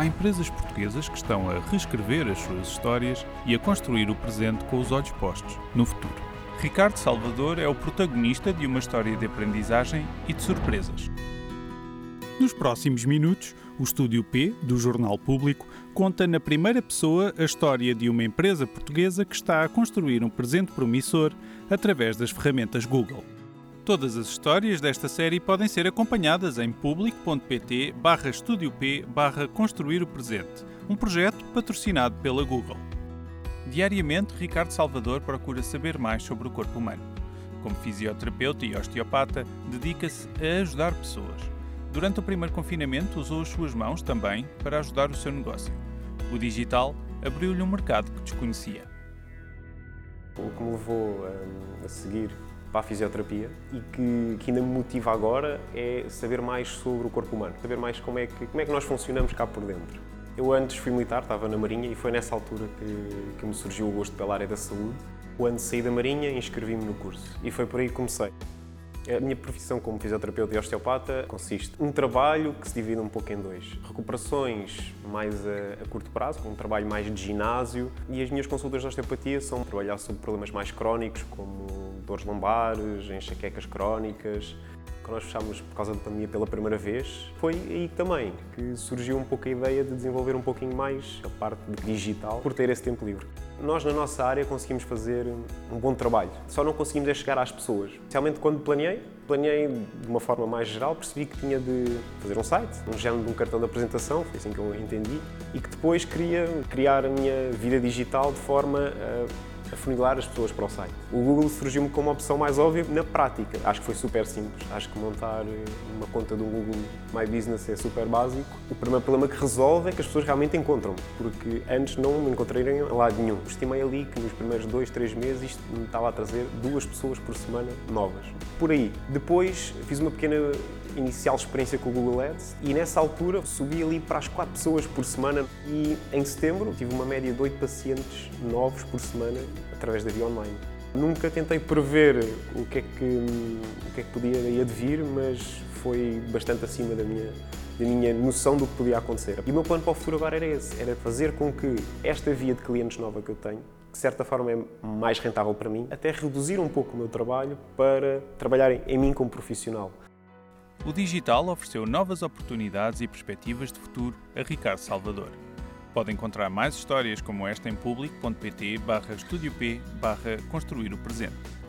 há empresas portuguesas que estão a reescrever as suas histórias e a construir o presente com os olhos postos no futuro. Ricardo Salvador é o protagonista de uma história de aprendizagem e de surpresas. Nos próximos minutos, o Estúdio P, do Jornal Público, conta na primeira pessoa a história de uma empresa portuguesa que está a construir um presente promissor através das ferramentas Google. Todas as histórias desta série podem ser acompanhadas em público.pt barra P barra Construir o Presente, um projeto patrocinado pela Google. Diariamente, Ricardo Salvador procura saber mais sobre o corpo humano. Como fisioterapeuta e osteopata, dedica-se a ajudar pessoas. Durante o primeiro confinamento, usou as suas mãos também para ajudar o seu negócio. O digital abriu-lhe um mercado que desconhecia. O que me levou hum, a seguir para a fisioterapia e que, que, ainda me motiva agora é saber mais sobre o corpo humano, saber mais como é que, como é que nós funcionamos cá por dentro. Eu antes fui militar, estava na Marinha e foi nessa altura que, que me surgiu o gosto pela área da saúde. Quando saí da Marinha, inscrevi-me no curso e foi por aí que comecei. A minha profissão como fisioterapeuta e osteopata consiste num trabalho que se divide um pouco em dois. Recuperações mais a, a, curto prazo, um trabalho mais de ginásio, e as minhas consultas de osteopatia são trabalhar sobre problemas mais crónicos, como dores lombares, enxaquecas crónicas, que nós fechámos por causa da pandemia pela primeira vez, foi aí também que surgiu um pouco a ideia de desenvolver um pouquinho mais a parte digital por ter esse tempo livre. Nós, na nossa área, conseguimos fazer um bom trabalho, só não conseguimos é chegar às pessoas. Especialmente quando planeei, planeei de uma forma mais geral, percebi que tinha de fazer um site, um género de um cartão de apresentação, foi assim que eu entendi, e que depois queria criar a minha vida digital de forma a afunilar as pessoas para o site. O Google surgiu-me como uma opção mais óbvia na prática. Acho que foi super simples. Acho que montar eh, uma conta do Google My Business é super básico. O primeiro problema que resolve é que as pessoas realmente encontram porque antes não me encontrei em lado nenhum. Estimei ali que nos primeiros dois, três meses isto me estava a trazer duas pessoas por semana novas. Por aí. Depois fiz uma pequena inicial experiência com o Google Ads e nessa altura subi ali para as 4 pessoas por semana e em setembro tive uma média de 8 pacientes novos por semana através da via online. Nunca tentei prever o que é que, o que, é que podia ir vir, mas foi bastante acima da minha, da minha noção do que podia acontecer. E o meu plano para o futuro agora era esse, era fazer com que esta via de clientes nova que eu tenho, que de certa forma é mais rentável para mim, até reduzir um pouco o meu trabalho para trabalhar em mim como profissional. O digital ofereceu novas oportunidades e perspectivas de futuro a Ricardo Salvador. Pode encontrar mais histórias como esta em público.pt barra P barra Construir o Presente.